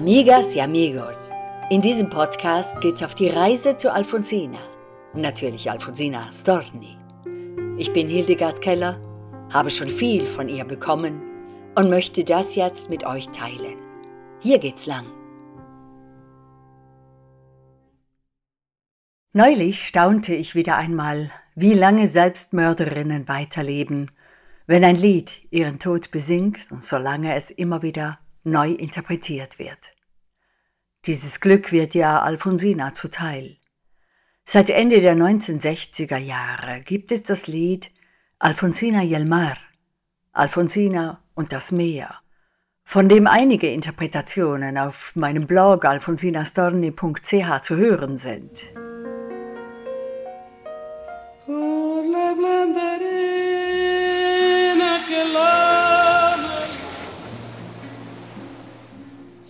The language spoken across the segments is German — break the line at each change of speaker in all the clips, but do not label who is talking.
Amigas y amigos, in diesem Podcast geht's auf die Reise zu Alfonsina. Natürlich Alfonsina Storni. Ich bin Hildegard Keller, habe schon viel von ihr bekommen und möchte das jetzt mit euch teilen. Hier geht's lang. Neulich staunte ich wieder einmal, wie lange Selbstmörderinnen weiterleben, wenn ein Lied ihren Tod besingt und solange es immer wieder neu interpretiert wird. Dieses Glück wird ja Alfonsina zuteil. Seit Ende der 1960er Jahre gibt es das Lied Alfonsina y el mar, Alfonsina und das Meer, von dem einige Interpretationen auf meinem Blog alfonsinastorni.ch zu hören sind.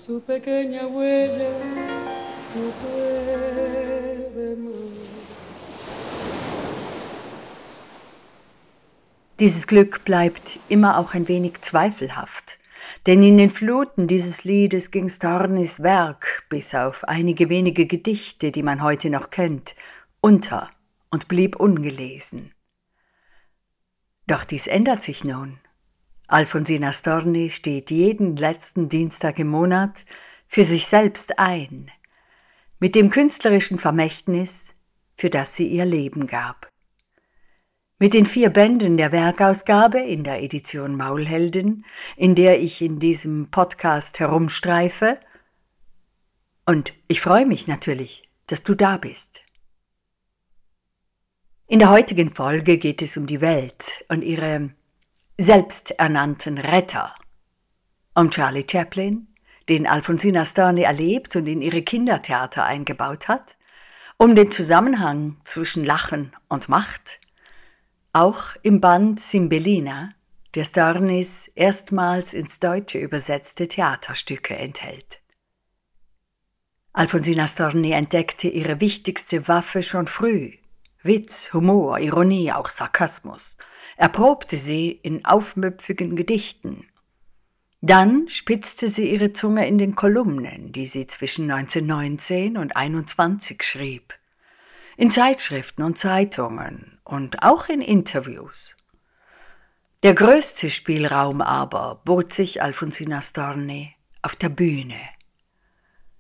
Su pequeña huella no puede Dieses Glück bleibt immer auch ein wenig zweifelhaft, denn in den Fluten dieses Liedes ging Stornis Werk, bis auf einige wenige Gedichte, die man heute noch kennt, unter und blieb ungelesen. Doch dies ändert sich nun. Alfonsina Storni steht jeden letzten Dienstag im Monat für sich selbst ein, mit dem künstlerischen Vermächtnis, für das sie ihr Leben gab. Mit den vier Bänden der Werkausgabe in der Edition Maulhelden, in der ich in diesem Podcast herumstreife, und ich freue mich natürlich, dass du da bist. In der heutigen Folge geht es um die Welt und ihre selbsternannten Retter. Um Charlie Chaplin, den Alfonsina Storni erlebt und in ihre Kindertheater eingebaut hat, um den Zusammenhang zwischen Lachen und Macht, auch im Band Simbelina, der Stornis erstmals ins Deutsche übersetzte Theaterstücke enthält. Alfonsina Storni entdeckte ihre wichtigste Waffe schon früh, Witz, Humor, Ironie, auch Sarkasmus, erprobte sie in aufmüpfigen Gedichten. Dann spitzte sie ihre Zunge in den Kolumnen, die sie zwischen 1919 und 21 schrieb, in Zeitschriften und Zeitungen und auch in Interviews. Der größte Spielraum aber bot sich Alfonsina Storni auf der Bühne.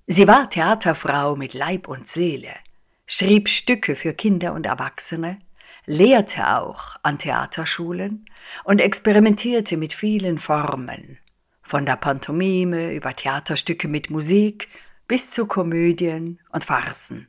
Sie war Theaterfrau mit Leib und Seele – schrieb Stücke für Kinder und Erwachsene, lehrte auch an Theaterschulen und experimentierte mit vielen Formen, von der Pantomime über Theaterstücke mit Musik bis zu Komödien und Farsen.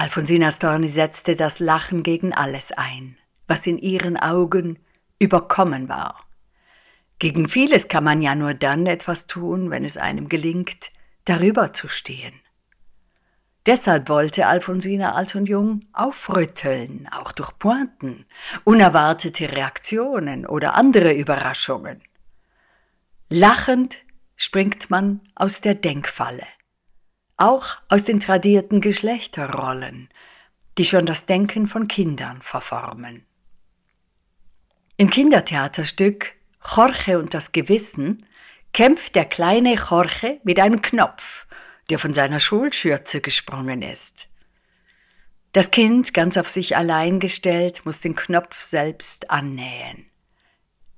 Alfonsina Storni setzte das Lachen gegen alles ein, was in ihren Augen überkommen war. Gegen vieles kann man ja nur dann etwas tun, wenn es einem gelingt, darüber zu stehen. Deshalb wollte Alfonsina alt und jung aufrütteln, auch durch Pointen, unerwartete Reaktionen oder andere Überraschungen. Lachend springt man aus der Denkfalle auch aus den tradierten Geschlechterrollen, die schon das Denken von Kindern verformen. Im Kindertheaterstück Jorge und das Gewissen kämpft der kleine Jorge mit einem Knopf, der von seiner Schulschürze gesprungen ist. Das Kind, ganz auf sich allein gestellt, muss den Knopf selbst annähen.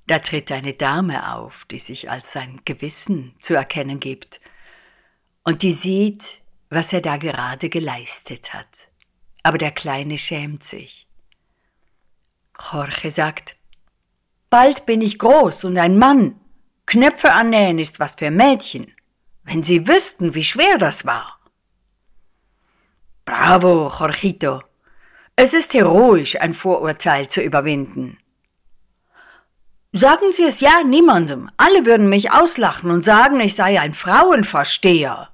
Da tritt eine Dame auf, die sich als sein Gewissen zu erkennen gibt und die sieht, was er da gerade geleistet hat. Aber der Kleine schämt sich. Jorge sagt, Bald bin ich groß und ein Mann. Knöpfe annähen ist was für Mädchen. Wenn Sie wüssten, wie schwer das war. Bravo, Jorgito. Es ist heroisch, ein Vorurteil zu überwinden. Sagen Sie es ja niemandem. Alle würden mich auslachen und sagen, ich sei ein Frauenversteher.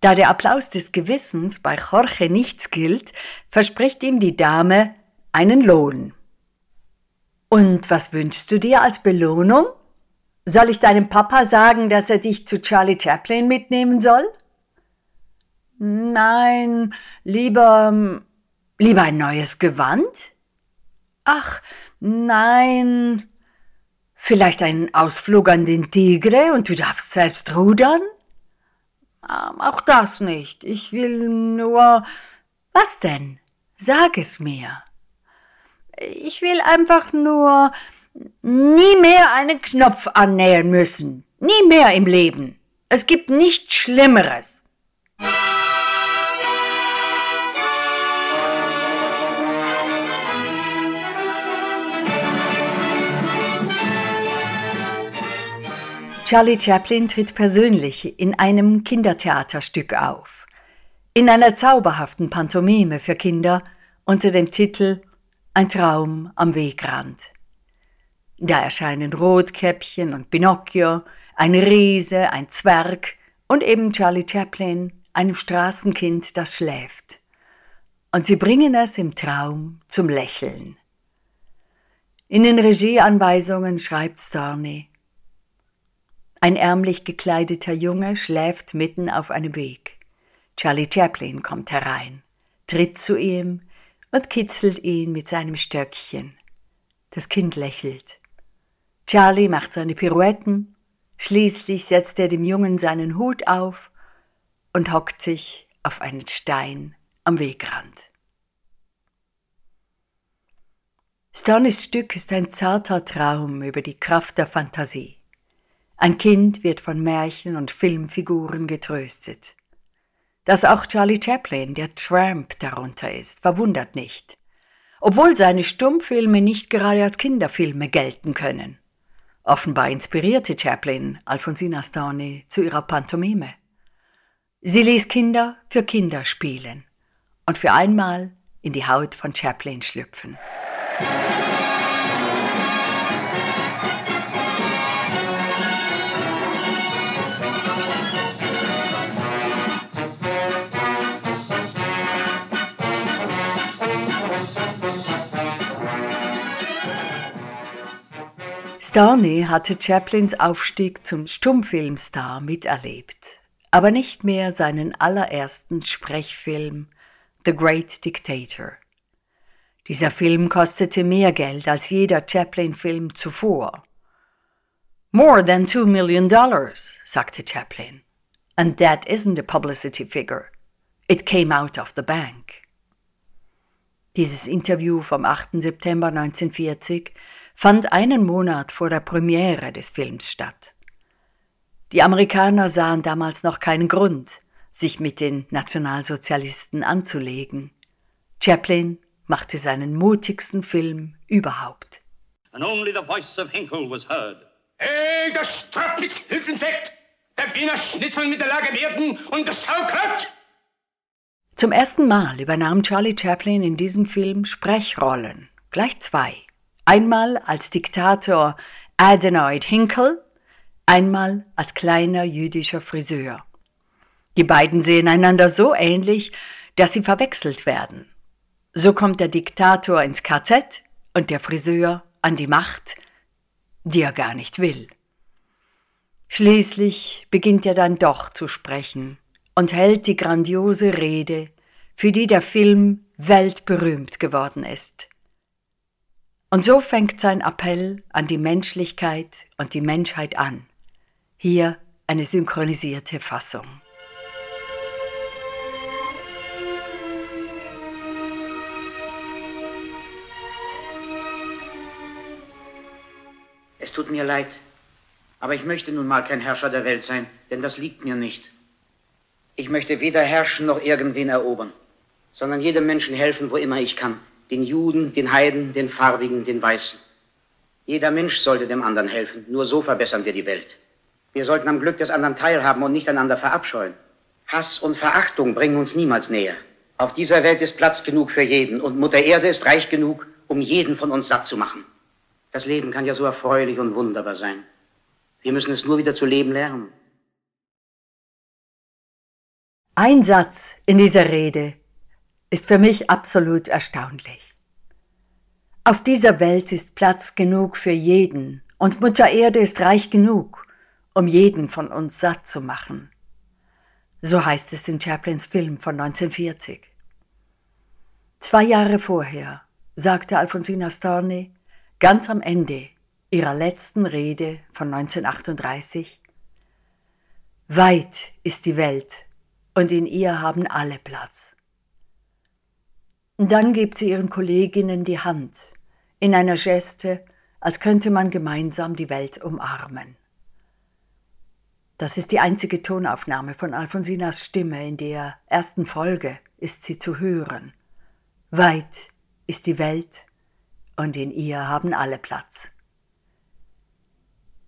Da der Applaus des Gewissens bei Jorge nichts gilt, verspricht ihm die Dame einen Lohn. Und was wünschst du dir als Belohnung? Soll ich deinem Papa sagen, dass er dich zu Charlie Chaplin mitnehmen soll? Nein, lieber, lieber ein neues Gewand? Ach, nein. Vielleicht einen Ausflug an den Tigre und du darfst selbst rudern? Ähm, auch das nicht. Ich will nur. Was denn? Sag es mir. Ich will einfach nur nie mehr einen Knopf annähern müssen. Nie mehr im Leben. Es gibt nichts Schlimmeres. Charlie Chaplin tritt persönlich in einem Kindertheaterstück auf. In einer zauberhaften Pantomime für Kinder unter dem Titel Ein Traum am Wegrand. Da erscheinen Rotkäppchen und Pinocchio, ein Riese, ein Zwerg und eben Charlie Chaplin, einem Straßenkind, das schläft. Und sie bringen es im Traum zum Lächeln. In den Regieanweisungen schreibt Storney, ein ärmlich gekleideter Junge schläft mitten auf einem Weg. Charlie Chaplin kommt herein, tritt zu ihm und kitzelt ihn mit seinem Stöckchen. Das Kind lächelt. Charlie macht seine Pirouetten, schließlich setzt er dem Jungen seinen Hut auf und hockt sich auf einen Stein am Wegrand. Stoneys Stück ist ein zarter Traum über die Kraft der Fantasie. Ein Kind wird von Märchen und Filmfiguren getröstet. Dass auch Charlie Chaplin, der Tramp, darunter ist, verwundert nicht, obwohl seine Stummfilme nicht gerade als Kinderfilme gelten können. Offenbar inspirierte Chaplin Alfonsina Storni zu ihrer Pantomime. Sie ließ Kinder für Kinder spielen und für einmal in die Haut von Chaplin schlüpfen. Starney hatte Chaplins Aufstieg zum Stummfilmstar miterlebt, aber nicht mehr seinen allerersten Sprechfilm The Great Dictator. Dieser Film kostete mehr Geld als jeder Chaplin-Film zuvor. More than two million dollars, sagte Chaplin. And that isn't a publicity figure. It came out of the bank. Dieses Interview vom 8. September 1940 fand einen Monat vor der Premiere des Films statt. Die Amerikaner sahen damals noch keinen Grund, sich mit den Nationalsozialisten anzulegen. Chaplin machte seinen mutigsten Film überhaupt. And only the voice of Henkel was heard. Hey, das Strafnitzhüttensekt! Der Wiener Schnitzel mit der Lage werden und das Saukraut! Zum ersten Mal übernahm Charlie Chaplin in diesem Film Sprechrollen, gleich zwei. Einmal als Diktator Adenoid Hinkle, einmal als kleiner jüdischer Friseur. Die beiden sehen einander so ähnlich, dass sie verwechselt werden. So kommt der Diktator ins KZ und der Friseur an die Macht, die er gar nicht will. Schließlich beginnt er dann doch zu sprechen und hält die grandiose Rede, für die der Film weltberühmt geworden ist. Und so fängt sein Appell an die Menschlichkeit und die Menschheit an. Hier eine synchronisierte Fassung.
Es tut mir leid, aber ich möchte nun mal kein Herrscher der Welt sein, denn das liegt mir nicht. Ich möchte weder herrschen noch irgendwen erobern, sondern jedem Menschen helfen, wo immer ich kann den Juden, den Heiden, den Farbigen, den Weißen. Jeder Mensch sollte dem anderen helfen. Nur so verbessern wir die Welt. Wir sollten am Glück des anderen teilhaben und nicht einander verabscheuen. Hass und Verachtung bringen uns niemals näher. Auf dieser Welt ist Platz genug für jeden und Mutter Erde ist reich genug, um jeden von uns satt zu machen. Das Leben kann ja so erfreulich und wunderbar sein. Wir müssen es nur wieder zu leben lernen.
Ein Satz in dieser Rede ist für mich absolut erstaunlich. Auf dieser Welt ist Platz genug für jeden und Mutter Erde ist reich genug, um jeden von uns satt zu machen. So heißt es in Chaplins Film von 1940. Zwei Jahre vorher sagte Alfonsina Storni ganz am Ende ihrer letzten Rede von 1938, Weit ist die Welt und in ihr haben alle Platz. Dann gibt sie ihren Kolleginnen die Hand in einer Geste, als könnte man gemeinsam die Welt umarmen. Das ist die einzige Tonaufnahme von Alfonsinas Stimme in der ersten Folge ist sie zu hören. Weit ist die Welt und in ihr haben alle Platz.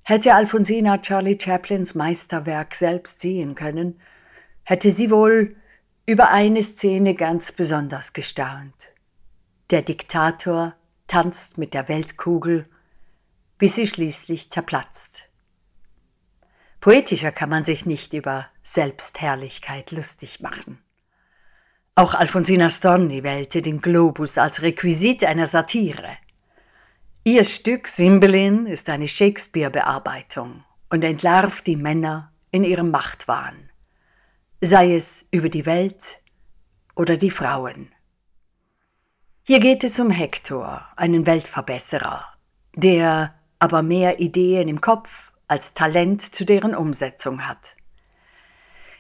Hätte Alfonsina Charlie Chaplins Meisterwerk selbst sehen können, hätte sie wohl über eine Szene ganz besonders gestaunt. Der Diktator tanzt mit der Weltkugel, bis sie schließlich zerplatzt. Poetischer kann man sich nicht über Selbstherrlichkeit lustig machen. Auch Alfonsina Storni wählte den Globus als Requisit einer Satire. Ihr Stück Cymbeline ist eine Shakespeare-Bearbeitung und entlarvt die Männer in ihrem Machtwahn, sei es über die Welt oder die Frauen. Hier geht es um Hector, einen Weltverbesserer, der aber mehr Ideen im Kopf als Talent zu deren Umsetzung hat.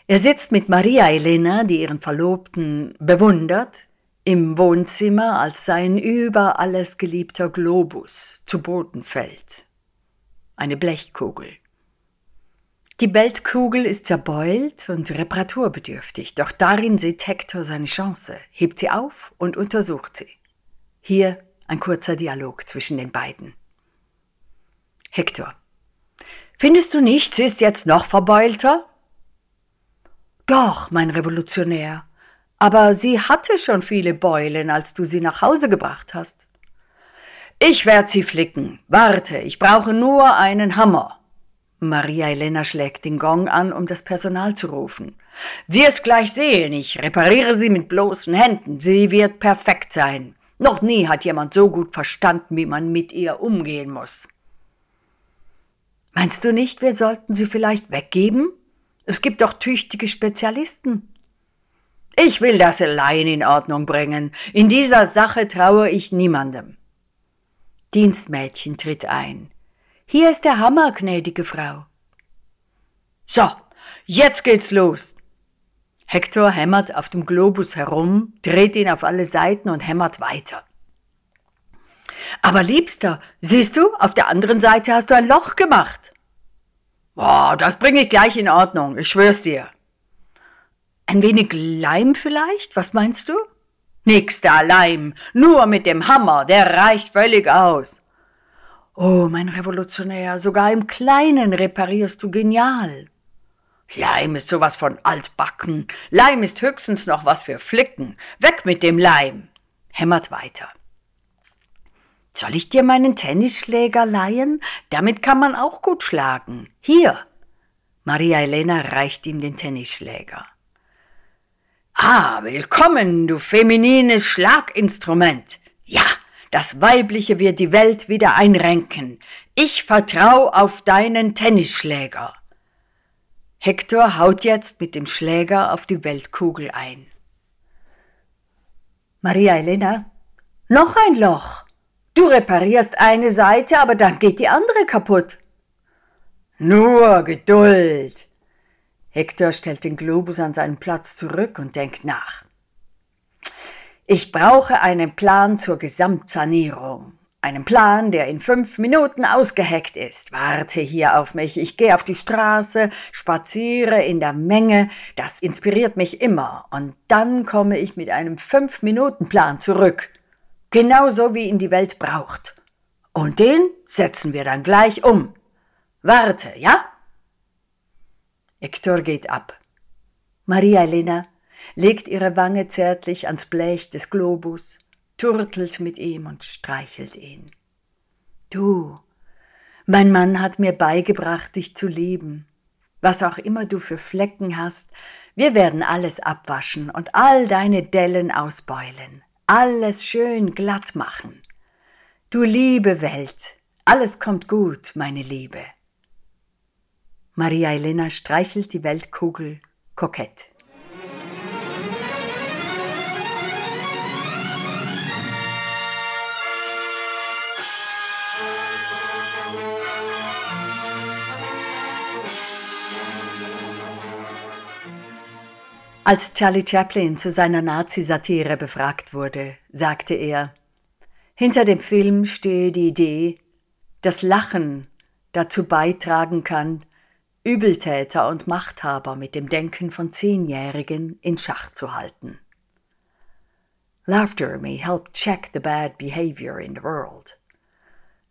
Er sitzt mit Maria Elena, die ihren Verlobten bewundert, im Wohnzimmer, als sein über alles geliebter Globus zu Boden fällt. Eine Blechkugel. Die Weltkugel ist zerbeult und reparaturbedürftig, doch darin sieht Hector seine Chance, hebt sie auf und untersucht sie. Hier ein kurzer Dialog zwischen den beiden. Hector. Findest du nicht, sie ist jetzt noch verbeulter? Doch, mein Revolutionär. Aber sie hatte schon viele Beulen, als du sie nach Hause gebracht hast. Ich werd sie flicken. Warte, ich brauche nur einen Hammer. Maria Elena schlägt den Gong an, um das Personal zu rufen. Wirst gleich sehen, ich repariere sie mit bloßen Händen. Sie wird perfekt sein. Noch nie hat jemand so gut verstanden, wie man mit ihr umgehen muss. Meinst du nicht, wir sollten sie vielleicht weggeben? Es gibt doch tüchtige Spezialisten. Ich will das allein in Ordnung bringen. In dieser Sache traue ich niemandem. Dienstmädchen tritt ein. Hier ist der Hammer, gnädige Frau. So, jetzt geht's los. Hector hämmert auf dem Globus herum, dreht ihn auf alle Seiten und hämmert weiter. Aber Liebster, siehst du, auf der anderen Seite hast du ein Loch gemacht. Boah, das bringe ich gleich in Ordnung, ich schwör's dir. Ein wenig Leim vielleicht? Was meinst du? Nix da Leim, nur mit dem Hammer, der reicht völlig aus. Oh, mein Revolutionär, sogar im Kleinen reparierst du genial. Leim ist sowas von altbacken. Leim ist höchstens noch was für Flicken. Weg mit dem Leim. Hämmert weiter. Soll ich dir meinen Tennisschläger leihen? Damit kann man auch gut schlagen. Hier. Maria Elena reicht ihm den Tennisschläger. Ah, willkommen, du feminines Schlaginstrument. Ja, das Weibliche wird die Welt wieder einrenken. Ich vertrau auf deinen Tennisschläger. Hector haut jetzt mit dem Schläger auf die Weltkugel ein. Maria Elena, noch ein Loch. Du reparierst eine Seite, aber dann geht die andere kaputt. Nur Geduld. Hector stellt den Globus an seinen Platz zurück und denkt nach. Ich brauche einen Plan zur Gesamtsanierung. Einen Plan, der in fünf Minuten ausgeheckt ist. Warte hier auf mich. Ich gehe auf die Straße, spaziere in der Menge. Das inspiriert mich immer. Und dann komme ich mit einem Fünf-Minuten-Plan zurück genauso wie ihn die Welt braucht. Und den setzen wir dann gleich um. Warte, ja? Hector geht ab. Maria Elena legt ihre Wange zärtlich ans Blech des Globus, turtelt mit ihm und streichelt ihn. Du, mein Mann hat mir beigebracht, dich zu lieben. Was auch immer du für Flecken hast, wir werden alles abwaschen und all deine Dellen ausbeulen alles schön glatt machen. Du liebe Welt, alles kommt gut, meine Liebe. Maria Elena streichelt die Weltkugel kokett. Als Charlie Chaplin zu seiner Nazi-Satire befragt wurde, sagte er, hinter dem Film stehe die Idee, dass Lachen dazu beitragen kann, Übeltäter und Machthaber mit dem Denken von Zehnjährigen in Schach zu halten. Laughter may help check the bad behavior in the world.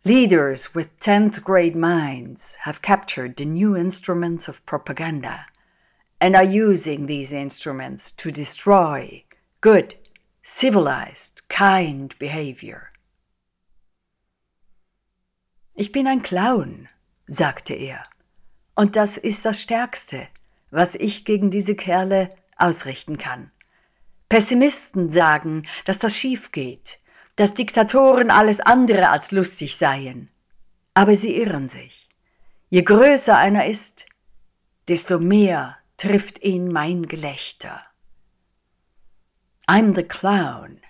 Leaders with 10th grade minds have captured the new instruments of propaganda – and are using these instruments to destroy good, civilized, kind behavior. Ich bin ein Clown, sagte er, und das ist das Stärkste, was ich gegen diese Kerle ausrichten kann. Pessimisten sagen, dass das schief geht, dass Diktatoren alles andere als lustig seien. Aber sie irren sich. Je größer einer ist, desto mehr trifft ihn mein Gelächter. I'm the clown,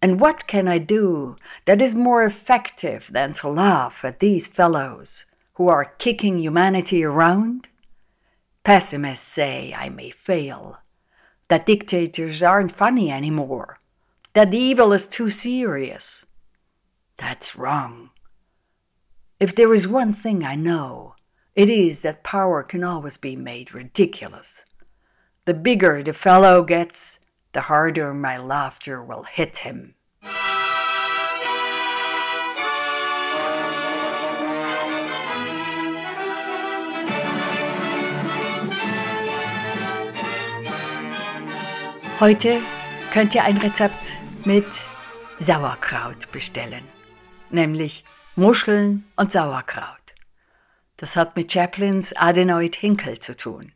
and what can I do that is more effective than to laugh at these fellows who are kicking humanity around? Pessimists say I may fail, that dictators aren't funny anymore, that the evil is too serious. That's wrong. If there is one thing I know, it is that power can always be made ridiculous. The bigger the fellow gets, the harder my laughter will hit him. Heute könnt ihr ein Rezept mit Sauerkraut bestellen, nämlich Muscheln und Sauerkraut. Das hat mit Chaplins Adenoid Hinkel zu tun.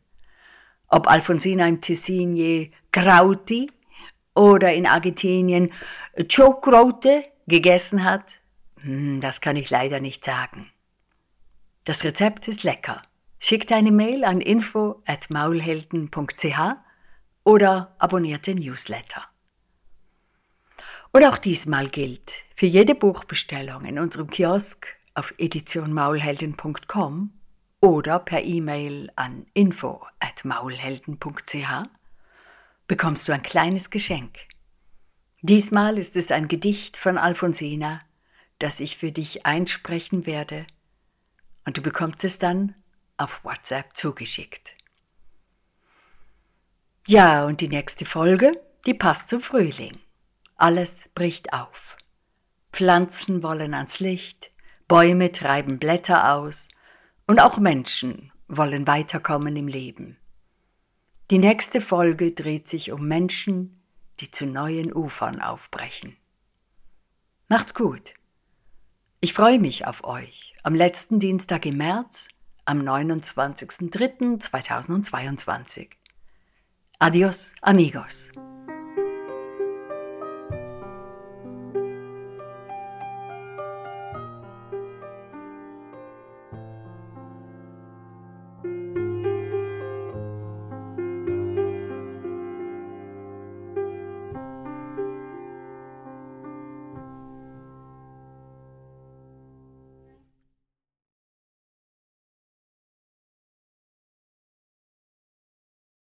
Ob Alfonsina im Tessin je Krauti oder in Argentinien Chocrote gegessen hat, hm, das kann ich leider nicht sagen. Das Rezept ist lecker. Schickt eine Mail an info at maulhelden.ch oder abonniert den Newsletter. Und auch diesmal gilt, für jede Buchbestellung in unserem Kiosk auf editionmaulhelden.com oder per E-Mail an info at maulhelden.ch bekommst du ein kleines Geschenk. Diesmal ist es ein Gedicht von Alfonsina, das ich für dich einsprechen werde und du bekommst es dann auf WhatsApp zugeschickt. Ja, und die nächste Folge, die passt zum Frühling. Alles bricht auf. Pflanzen wollen ans Licht, Bäume treiben Blätter aus und auch Menschen wollen weiterkommen im Leben. Die nächste Folge dreht sich um Menschen, die zu neuen Ufern aufbrechen. Macht's gut. Ich freue mich auf euch am letzten Dienstag im März, am 29.03.2022. Adios, amigos.